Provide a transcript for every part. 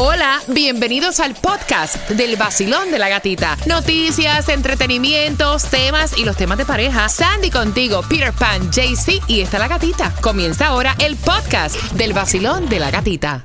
Hola, bienvenidos al podcast del vacilón de la gatita. Noticias, entretenimientos, temas y los temas de pareja. Sandy contigo, Peter Pan, JC y está la gatita. Comienza ahora el podcast del vacilón de la gatita.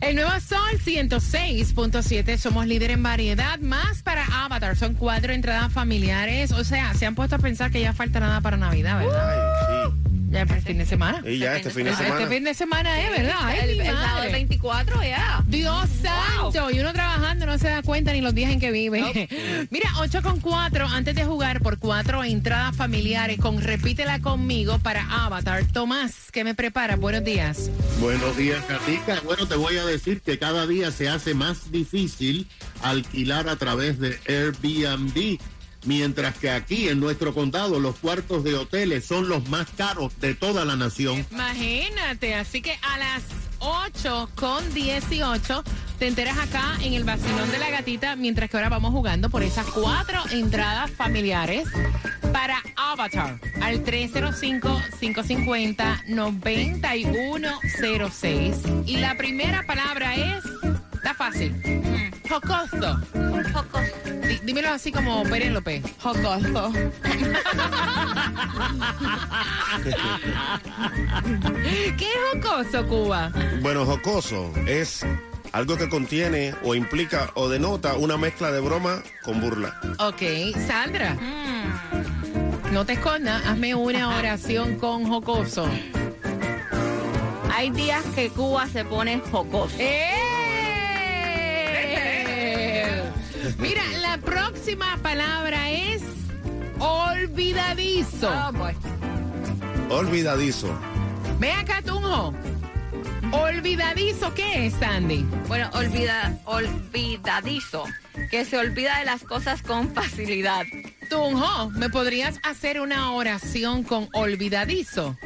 El nuevo Sol 106.7, somos líder en variedad, más para Avatar, son cuatro entradas familiares, o sea, se han puesto a pensar que ya falta nada para Navidad, ¿verdad? Ay, sí. Ya para el fin de semana. Y ya este fin de Este semana. fin de semana es, ¿verdad? Ay, el, mi el sábado madre. 24 ya. Dios santo, y uno trabajando no se da cuenta ni los días en que vive. Mira, 8 con 4, antes de jugar por cuatro entradas familiares con Repítela conmigo para Avatar. Tomás, ¿qué me prepara? Buenos días. Buenos días, Katica. Bueno, te voy a decir que cada día se hace más difícil alquilar a través de Airbnb, mientras que aquí en nuestro condado los cuartos de hoteles son los más caros de toda la nación. Imagínate, así que a las 8 con 18 te enteras acá en el vacilón de la gatita, mientras que ahora vamos jugando por esas cuatro entradas familiares para Avatar al 305-550-9106. Y la primera palabra es, está fácil, jocoso. Pocos. Dí- Dímelo así como Penélope. Jocoso. ¿Qué es jocoso, Cuba? Bueno, jocoso es algo que contiene o implica o denota una mezcla de broma con burla. Ok, Sandra. Mm. No te escondas, hazme una oración con jocoso. Hay días que Cuba se pone jocoso. ¡Eh! Mira, la próxima palabra es olvidadizo. Oh, boy. Olvidadizo. Ve acá, Tunjo. Olvidadizo, ¿qué es, Sandy? Bueno, olvida, olvidadizo. Que se olvida de las cosas con facilidad. Tunjo, ¿me podrías hacer una oración con olvidadizo?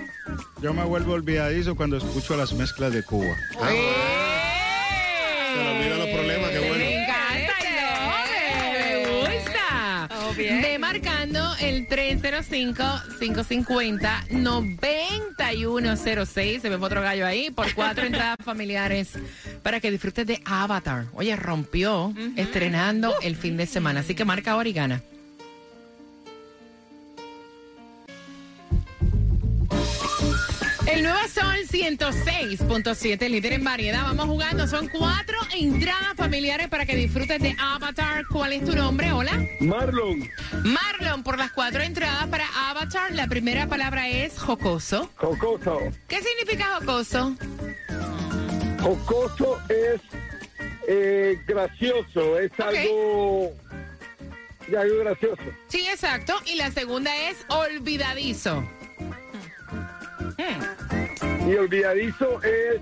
Yo me vuelvo olvidadizo cuando escucho las mezclas de Cuba. ¡Eh! Bien. Ve marcando el 305-550-9106. Se me fue otro gallo ahí por cuatro entradas familiares para que disfrutes de Avatar. Oye, rompió estrenando el fin de semana. Así que marca ahora y gana. El nuevo Sol 106.7, líder en variedad. Vamos jugando. Son cuatro entradas familiares para que disfrutes de Avatar. ¿Cuál es tu nombre? Hola. Marlon, Marlon, por las cuatro entradas para Avatar, la primera palabra es jocoso. jocoso. ¿Qué significa jocoso? Jocoso es eh, gracioso, es algo, algo gracioso. Sí, exacto. Y la segunda es olvidadizo. Y olvidadizo es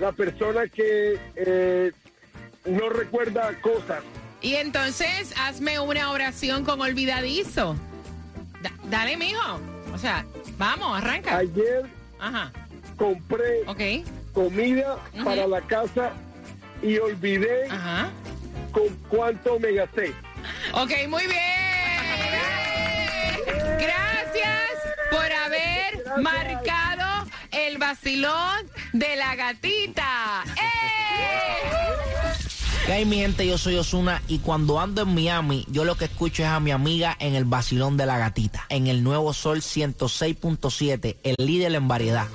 la persona que eh, no recuerda cosas. Y entonces, hazme una oración con olvidadizo. Da- dale, mijo. O sea, vamos, arranca. Ayer Ajá. compré Ok. comida para la casa y olvidé Ajá. con cuánto me gasté. Ok, muy bien. Gracias por haber marcado vacilón de la gatita. ¡Eh! ¿Qué mi gente? Yo soy Osuna y cuando ando en Miami, yo lo que escucho es a mi amiga en el vacilón de la gatita, en el nuevo Sol 106.7, el líder en variedad.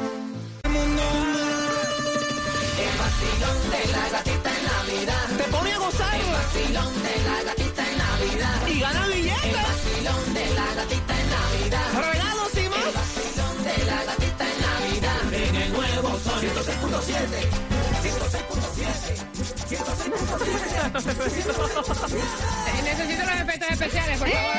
Necesito los efectos especiales, por favor.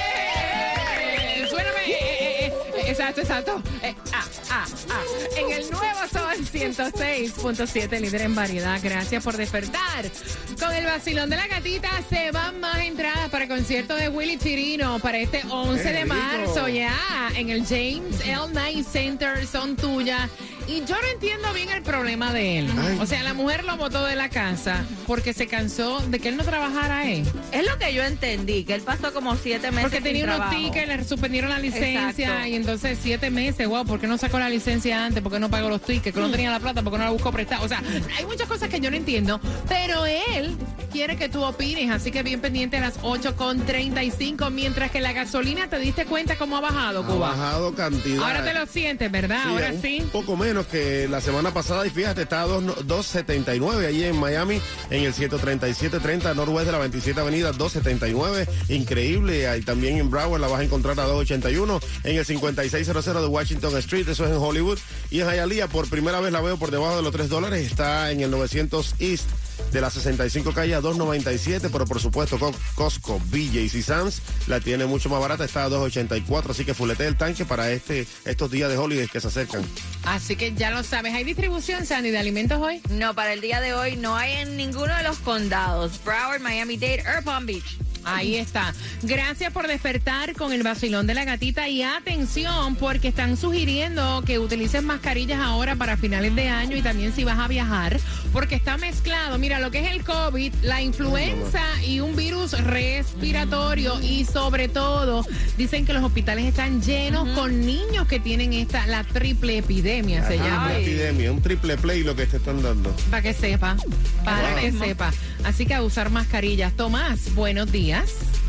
¡Eh! Suéname. eh, eh, Exacto, exacto. Eh, ah, ah, ah. En el nuevo Sol 106.7, líder en variedad. Gracias por despertar. Con el vacilón de la gatita se van más entradas para el concierto de Willy Chirino para este 11 de marzo ya en el James L. Knight Center. Son tuyas. Y yo no entiendo bien el problema de él. Ay. O sea, la mujer lo botó de la casa porque se cansó de que él no trabajara ahí. Es lo que yo entendí, que él pasó como siete meses Porque sin tenía unos trabajo. tickets, le suspendieron la licencia Exacto. y entonces siete meses, wow, ¿por qué no sacó la licencia antes? ¿Por qué no pagó los tickets? ¿Que no tenía la plata? ¿Por qué no la buscó prestada? O sea, hay muchas cosas que yo no entiendo, pero él quiere que tú opines, así que bien pendiente a las 8 con 35, mientras que la gasolina, ¿te diste cuenta cómo ha bajado, Ha Cuba? bajado cantidad. Ahora te lo sientes, ¿verdad? Sí, Ahora un sí. poco menos que la semana pasada y fíjate, está a dos- 2.79 allí en Miami, en el 137.30 Norwest de la 27 Avenida, 2.79, increíble. Ahí también en Broward la vas a encontrar a 2.81, en el 5600 de Washington Street, eso es en Hollywood. Y en Hialeah, por primera vez la veo por debajo de los 3 dólares, está en el 900 East de la 65 calle a 2.97, pero por supuesto Co- Costco, BJ's y Sam's la tiene mucho más barata, está a 2.84, así que fulete el tanque para este estos días de holidays que se acercan. Así que ya lo sabes. ¿Hay distribución, Sandy, de alimentos hoy? No, para el día de hoy no hay en ninguno de los condados. Broward, Miami-Dade, or Palm Beach. Ahí está. Gracias por despertar con el vacilón de la gatita y atención porque están sugiriendo que utilices mascarillas ahora para finales de año y también si vas a viajar porque está mezclado. Mira, lo que es el COVID, la influenza y un virus respiratorio y sobre todo dicen que los hospitales están llenos con niños que tienen esta, la triple epidemia se Ajá, llama. una epidemia, un triple play lo que te están dando. Para que sepa, para Wow. que sepa. Así que a usar mascarillas. Tomás, buenos días.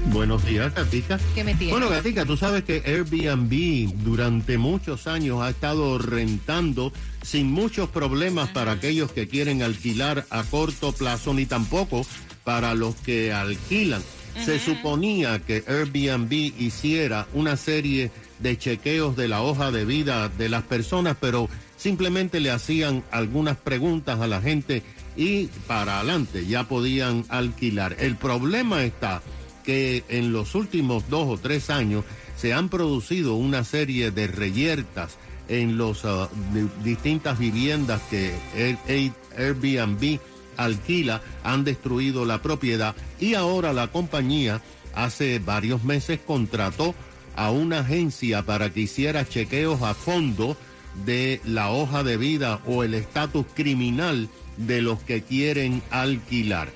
Buenos días, Gatica. ¿Qué me tienes? Bueno, Gatica, tú sabes que Airbnb durante muchos años ha estado rentando sin muchos problemas para aquellos que quieren alquilar a corto plazo, ni tampoco para los que alquilan. Se suponía que Airbnb hiciera una serie de chequeos de la hoja de vida de las personas, pero simplemente le hacían algunas preguntas a la gente y para adelante ya podían alquilar. El problema está que en los últimos dos o tres años se han producido una serie de reyertas en las distintas viviendas que Air- Air- Airbnb alquila, han destruido la propiedad y ahora la compañía hace varios meses contrató a una agencia para que hiciera chequeos a fondo de la hoja de vida o el estatus criminal de los que quieren alquilar.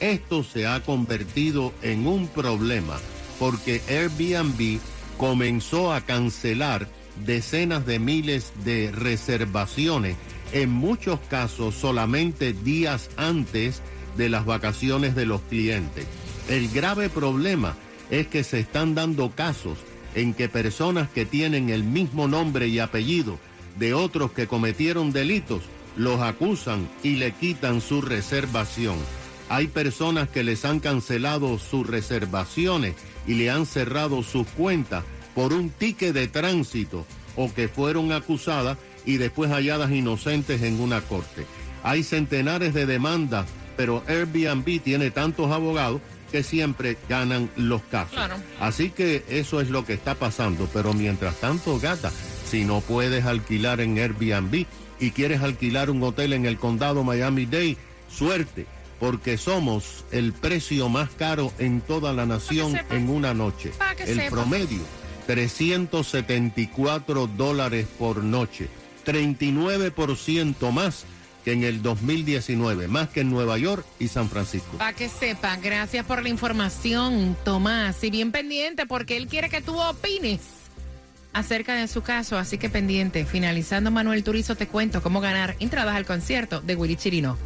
Esto se ha convertido en un problema porque Airbnb comenzó a cancelar decenas de miles de reservaciones, en muchos casos solamente días antes de las vacaciones de los clientes. El grave problema es que se están dando casos en que personas que tienen el mismo nombre y apellido de otros que cometieron delitos los acusan y le quitan su reservación. Hay personas que les han cancelado sus reservaciones y le han cerrado sus cuentas por un ticket de tránsito o que fueron acusadas y después halladas inocentes en una corte. Hay centenares de demandas, pero Airbnb tiene tantos abogados que siempre ganan los casos. Claro. Así que eso es lo que está pasando. Pero mientras tanto, gata, si no puedes alquilar en Airbnb y quieres alquilar un hotel en el condado Miami-Dade, suerte, porque somos el precio más caro en toda la nación en una noche. El sepa. promedio, 374 dólares por noche, 39% más que en el 2019, más que en Nueva York y San Francisco. Para que sepa, gracias por la información, Tomás. Y bien pendiente, porque él quiere que tú opines acerca de su caso, así que pendiente. Finalizando Manuel Turizo, te cuento cómo ganar entradas al concierto de Willy Chirino.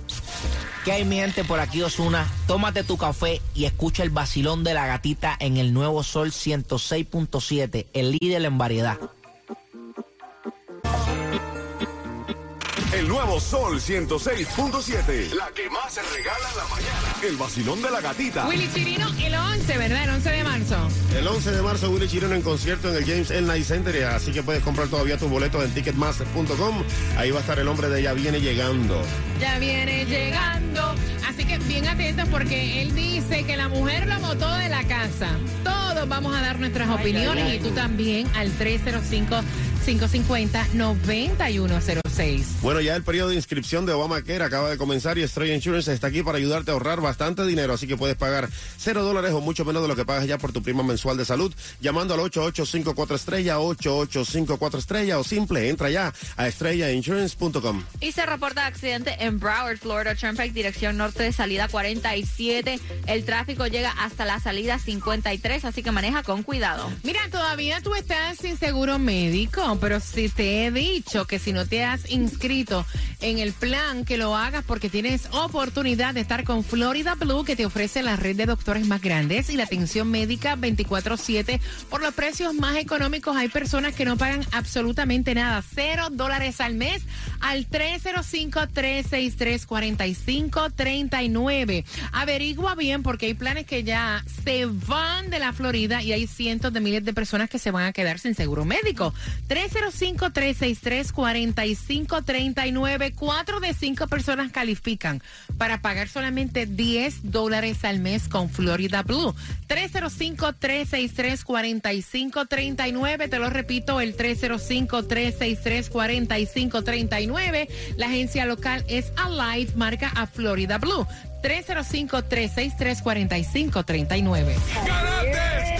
¿Qué hay mi gente por aquí, Osuna? Tómate tu café y escucha el vacilón de la gatita en el nuevo Sol 106.7, el líder en variedad. El nuevo Sol 106.7. La que más se regala en la mañana. El vacilón de la gatita. Willy Chirino el 11, ¿verdad? El 11 de marzo. El 11 de marzo, Willy Chirino en concierto en el James L. Knight Center, así que puedes comprar todavía tus boletos en ticketmaster.com. Ahí va a estar el hombre de ella viene llegando. Ya viene llegando. Así que bien atentos porque él dice que la mujer lo botó de la casa. Todo todos vamos a dar nuestras opiniones y tú también al 305-550-9106. Bueno, ya el periodo de inscripción de Obamacare acaba de comenzar y Estrella Insurance está aquí para ayudarte a ahorrar bastante dinero, así que puedes pagar cero dólares o mucho menos de lo que pagas ya por tu prima mensual de salud, llamando al 8854 estrella, 8854 estrella o simple, entra ya a estrellainsurance.com. Y se reporta accidente en Broward, Florida Turnpike, dirección norte de salida 47. El tráfico llega hasta la salida 53, así que maneja con cuidado. Mira, todavía tú estás sin seguro médico, pero si te he dicho que si no te has inscrito en el plan, que lo hagas porque tienes oportunidad de estar con Florida Blue, que te ofrece la red de doctores más grandes y la atención médica 24-7 por los precios más económicos. Hay personas que no pagan absolutamente nada, cero dólares al mes al 305-363-4539. Averigua bien porque hay planes que ya se van de la Florida y hay cientos de miles de personas que se van a quedar sin seguro médico. 305-363-4539. Cuatro de cinco personas califican para pagar solamente 10 dólares al mes con Florida Blue. 305-363-4539. Te lo repito, el 305-363-4539. La agencia local es Alive, marca a Florida Blue. 305-363-4539. ¡Ganaste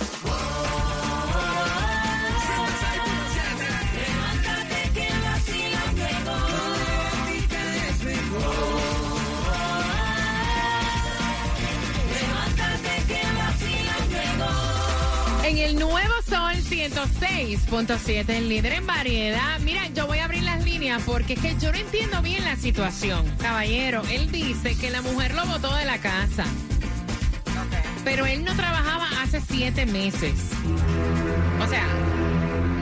106.7, el líder en variedad. Mira, yo voy a abrir las líneas porque es que yo no entiendo bien la situación. Caballero, él dice que la mujer lo botó de la casa. Pero él no trabajaba hace siete meses. O sea,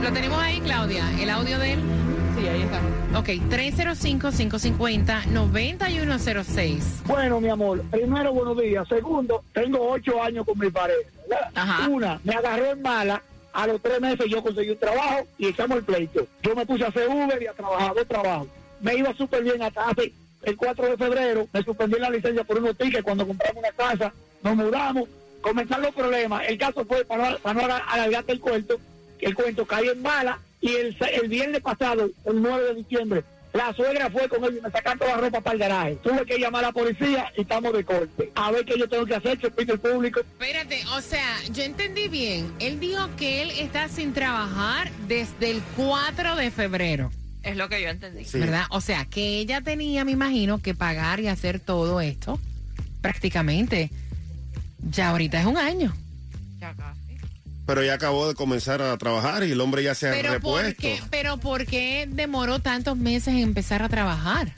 lo tenemos ahí, Claudia, el audio de él. Sí, ahí está. Ok, 305-550-9106. Bueno, mi amor, primero, buenos días. Segundo, tengo ocho años con mi pareja. Ajá. Una, me agarró en mala. A los tres meses yo conseguí un trabajo y echamos el pleito. Yo me puse a hacer Uber y a trabajar de trabajo. Me iba súper bien hasta hace el 4 de febrero. Me suspendí la licencia por unos tickets cuando compramos una casa. Nos mudamos. Comenzaron los problemas. El caso fue, para, para no alar- alargarte el cuento, el cuento cayó en mala y el, el viernes pasado, el 9 de diciembre, la suegra fue con él y me sacaron toda la ropa para el garaje. Tuve que llamar a la policía y estamos de corte. A ver qué yo tengo que hacer, que pide el público. Espérate, o sea, yo entendí bien. Él dijo que él está sin trabajar desde el 4 de febrero, Es lo que yo entendí. Sí. ¿verdad? O sea, que ella tenía, me imagino, que pagar y hacer todo esto prácticamente. Ya ahorita es un año. Ya casi. Pero ya acabó de comenzar a trabajar y el hombre ya se ha Pero ¿por, repuesto. qué, pero ¿por qué demoró tantos meses en empezar a trabajar?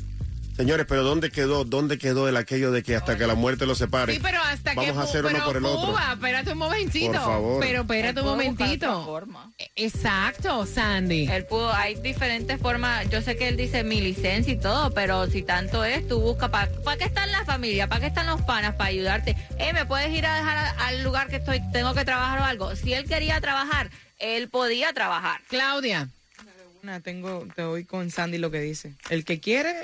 Señores, pero ¿dónde quedó? ¿Dónde quedó el aquello de que hasta que la muerte los separe? Sí, pero hasta Vamos que... a hacer uno por el otro. Cuba, espérate un momentito. Por favor. Pero espérate un momentito. forma. Exacto, Sandy. Él pudo, hay diferentes formas. Yo sé que él dice mi licencia y todo, pero si tanto es, tú busca para qué están la familia, para qué están los panas, para ayudarte. Eh, me puedes ir a dejar a- al lugar que estoy, tengo que trabajar o algo. Si él quería trabajar, él podía trabajar. Claudia. Una, tengo, te doy con Sandy lo que dice. El que quiere,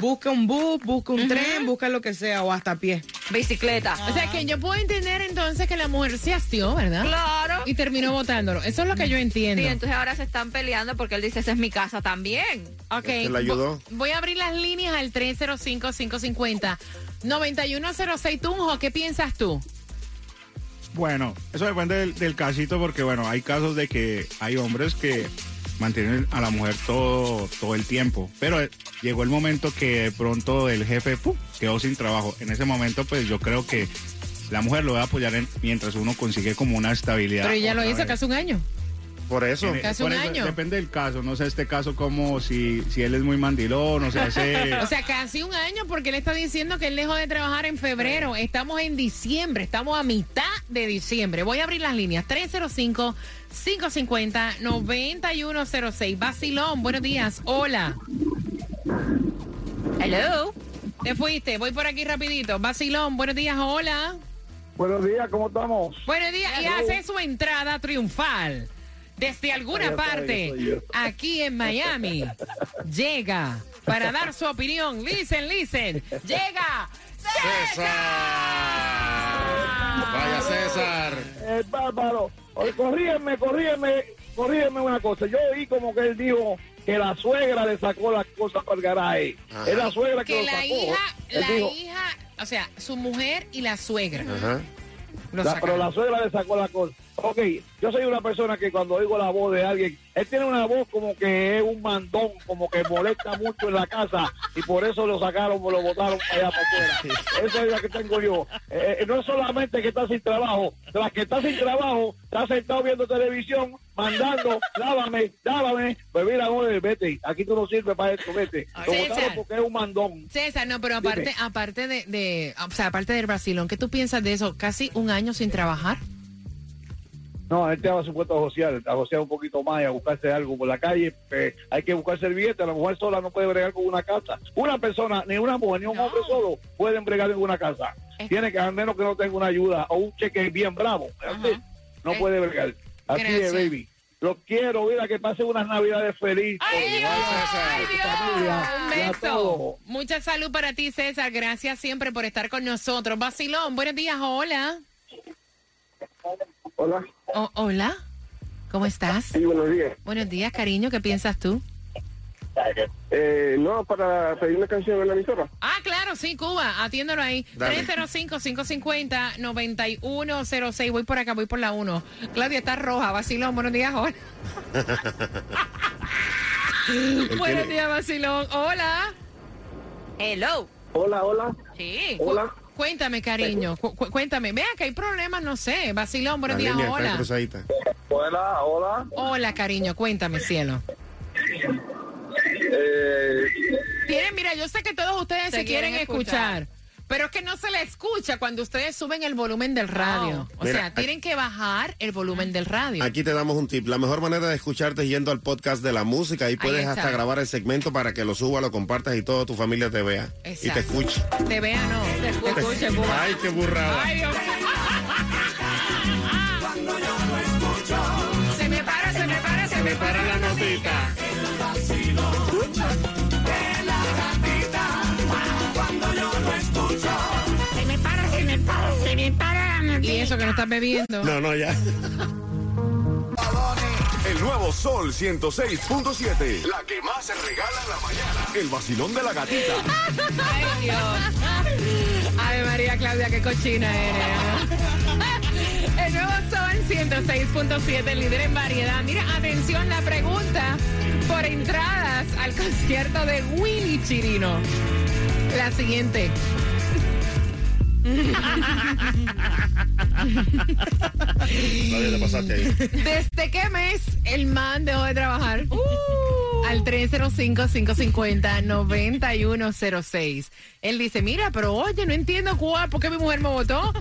busca un bus, busca un tren, busca lo que sea, o hasta a pie. Bicicleta. O sea, que yo puedo entender entonces que la mujer se hastió, ¿verdad? Claro. Y terminó votándolo. Eso es lo que yo entiendo. Sí, entonces ahora se están peleando porque él dice, esa es mi casa también. Ok. ¿Se le ayudó? vo- Voy a abrir las líneas al 305-550-9106. Tunjo, ¿qué piensas tú? Bueno, eso depende del, del casito porque, bueno, hay casos de que hay hombres que mantienen a la mujer todo, todo el tiempo. Pero eh, llegó el momento que de pronto el jefe ¡pum! quedó sin trabajo. En ese momento, pues yo creo que la mujer lo va a apoyar en- mientras uno consigue como una estabilidad. Pero ella lo hizo vez. casi un año. Por eso. Casi por un eso, año. Depende del caso, no sé este caso como si, si él es muy mandilón, o sea, hace... O sea, casi un año porque él está diciendo que él dejó de trabajar en febrero. Estamos en diciembre, estamos a mitad de diciembre. Voy a abrir las líneas. 305-550-9106. Basilón, buenos días. Hola. Hello. Te fuiste. Voy por aquí rapidito. Vacilón, buenos días, hola. Buenos días, ¿cómo estamos? Buenos días. Y hace su entrada triunfal. Desde alguna parte, aquí en Miami, llega para dar su opinión. Listen, listen. Llega César. Vaya César. Eh, bárbaro. Oye, corrígeme, corrígeme, corrígeme una cosa. Yo oí como que él dijo que la suegra le sacó las cosas para el garaje. Ajá. Es la suegra que, Que lo la sacó. hija, Él la dijo, hija, o sea, su mujer y la suegra. Ajá. Lo la- pero la suegra le sacó la cosa. Ok, yo soy una persona que cuando oigo la voz de alguien, él tiene una voz como que es un mandón, como que molesta mucho en la casa y por eso lo sacaron, lo botaron allá para afuera. Esa es la que tengo yo. Eh, eh, no es solamente que está sin trabajo, la que está sin trabajo está sentado viendo televisión, mandando, lávame, lávame. Pues mira, oye, vete, aquí tú no sirves para esto, vete. Lo César. botaron porque es un mandón. César, no, pero aparte, Dime. aparte de, de, o sea, aparte del Brasilón, ¿qué tú piensas de eso? ¿Casi un año sin trabajar? No, él te va supuesto a josear, a josear un poquito más y a buscarse algo por la calle. eh, hay que buscar servilleta. La mujer sola no puede bregar con una casa. Una persona, ni una mujer, ni un No. hombre solo pueden bregar en una casa. Es- Tiene que, al menos que no tenga una ayuda o un cheque bien bravo. No Eh, puede bregar. Así gracias. es, baby. Los quiero, mira, que pasen unas navidades felices. ¡Ay, Dios! ¡Ay, Tu Dios! familia, Un y a beso. todos. Mucha salud para ti, César. Gracias siempre por estar con nosotros. Vacilón, buenos días, hola. Hola. Hola, ¿cómo estás? Sí, buenos días. Buenos días, cariño. ¿Qué piensas tú? Eh, no, para pedir una canción en la emisora. Ah, claro, sí, Cuba. Atiéndolo ahí. Dale. 305-550-9106. Voy por acá, voy por la 1. Claudia está roja. Vacilón, buenos días, hola. buenos días, Vacilón. Hola. Hello. Hola, hola. Sí. Hola. Cuéntame, cariño. cu- cu- cuéntame. Vea que hay problemas, no sé. Vacilón, buenos La días, línea está hola. Hola, hola. Hola, cariño. Cuéntame, cielo. Eh, Tienen, mira, yo sé que todos ustedes se, Se quieren, quieren escuchar. escuchar. Pero es que no se le escucha cuando ustedes suben el volumen del radio. O Mira, sea, aquí- tienen que bajar el volumen del radio. Aquí te damos un tip. La mejor manera de escucharte es yendo al podcast de la música. Ahí puedes está. hasta grabar el segmento para que lo suba, lo compartas y toda tu familia te vea y te escuche. Te vea, no. Te escuche, Cuba. Ay, qué burrada. Ay, Dios mío. Se me para, se me para, se me para eso que no estás bebiendo. No, no, ya. El nuevo Sol 106.7. La que más se regala en la mañana. El vacilón de la gatita. Ay, Dios. Ay, María Claudia, qué cochina eres. El nuevo Sol 106.7, el líder en variedad. Mira, atención, la pregunta por entradas al concierto de Willy Chirino. La siguiente. Nadie le pasaste ahí. ¿Desde qué mes el man dejó de trabajar? Al 305-550-9106. Él dice, mira, pero oye, no entiendo cuál, por qué mi mujer me votó.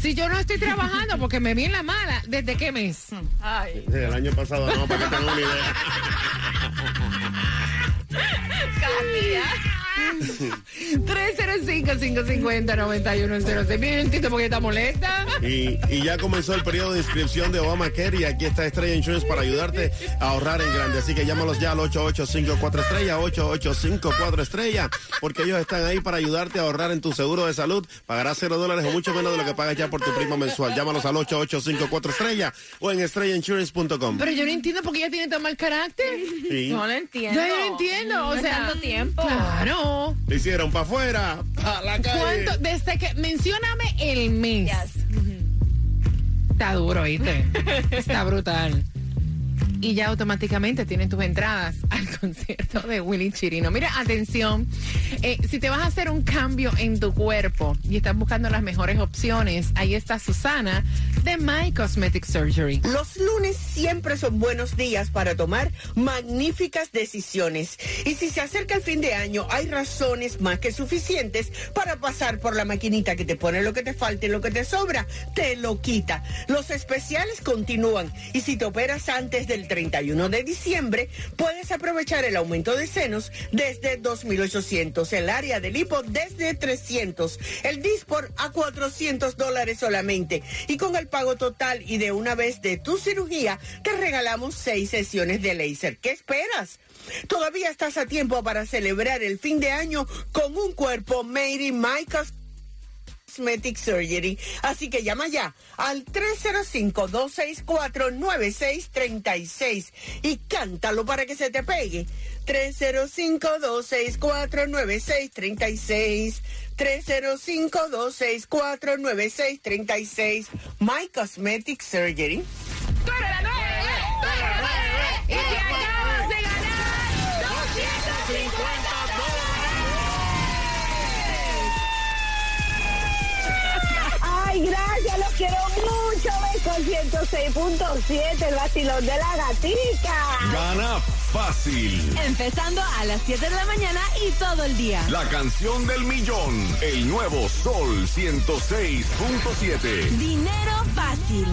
Si yo no estoy trabajando porque me vi en la mala, ¿desde qué mes? Ay. Sí, el año pasado, no, para que tengan una idea. 305-550-9106. Mira, yo entiendo por qué está molesta. Y, y ya comenzó el periodo de inscripción de Obamacare y aquí está Estrella Insurance para ayudarte a ahorrar en grande. Así que llámalos ya al 8854 Estrella, 8854 Estrella, porque ellos están ahí para ayudarte a ahorrar en tu seguro de salud. Pagarás cero dólares o mucho menos de lo que pagas ya por tu prima mensual. Llámalos al 8854 Estrella o en estrellainsurance.com. Pero yo no entiendo por qué ella tiene tan mal carácter. Sí. No lo entiendo. Yo no entiendo, o No sea, tanto tiempo. Claro. Le hicieron para afuera, a la calle. ¿Cuánto? Desde que. Mencióname el mes. Está duro, ¿viste? Está brutal. Y ya automáticamente tienen tus entradas al concierto de Willy Chirino. Mira, atención, eh, si te vas a hacer un cambio en tu cuerpo y estás buscando las mejores opciones, ahí está Susana de My Cosmetic Surgery. Los lunes siempre son buenos días para tomar magníficas decisiones. Y si se acerca el fin de año, hay razones más que suficientes para pasar por la maquinita que te pone lo que te falta y lo que te sobra, te lo quita. Los especiales continúan. Y si te operas antes Desde el 31 de diciembre puedes aprovechar el aumento de senos desde 2.800, el área del hipo desde 300, el Dispor a 400 dólares solamente. Y con el pago total y de una vez de tu cirugía, te regalamos seis sesiones de láser. ¿Qué esperas? Todavía estás a tiempo para celebrar el fin de año con un cuerpo made in my Cosmetic Surgery. Así que llama ya al 305-264-9636 y cántalo para que se te pegue. 305-264-9636. 305-264-9636. My Cosmetic Surgery. ¡Tú eres la nueve! ¡Tú eres la nueve! ¡Y Ay, gracias, los quiero mucho. Con 106.7, el vacilón de la gatica. Gana fácil. Empezando a las 7 de la mañana y todo el día. La canción del millón. El nuevo Sol 106.7. Dinero fácil.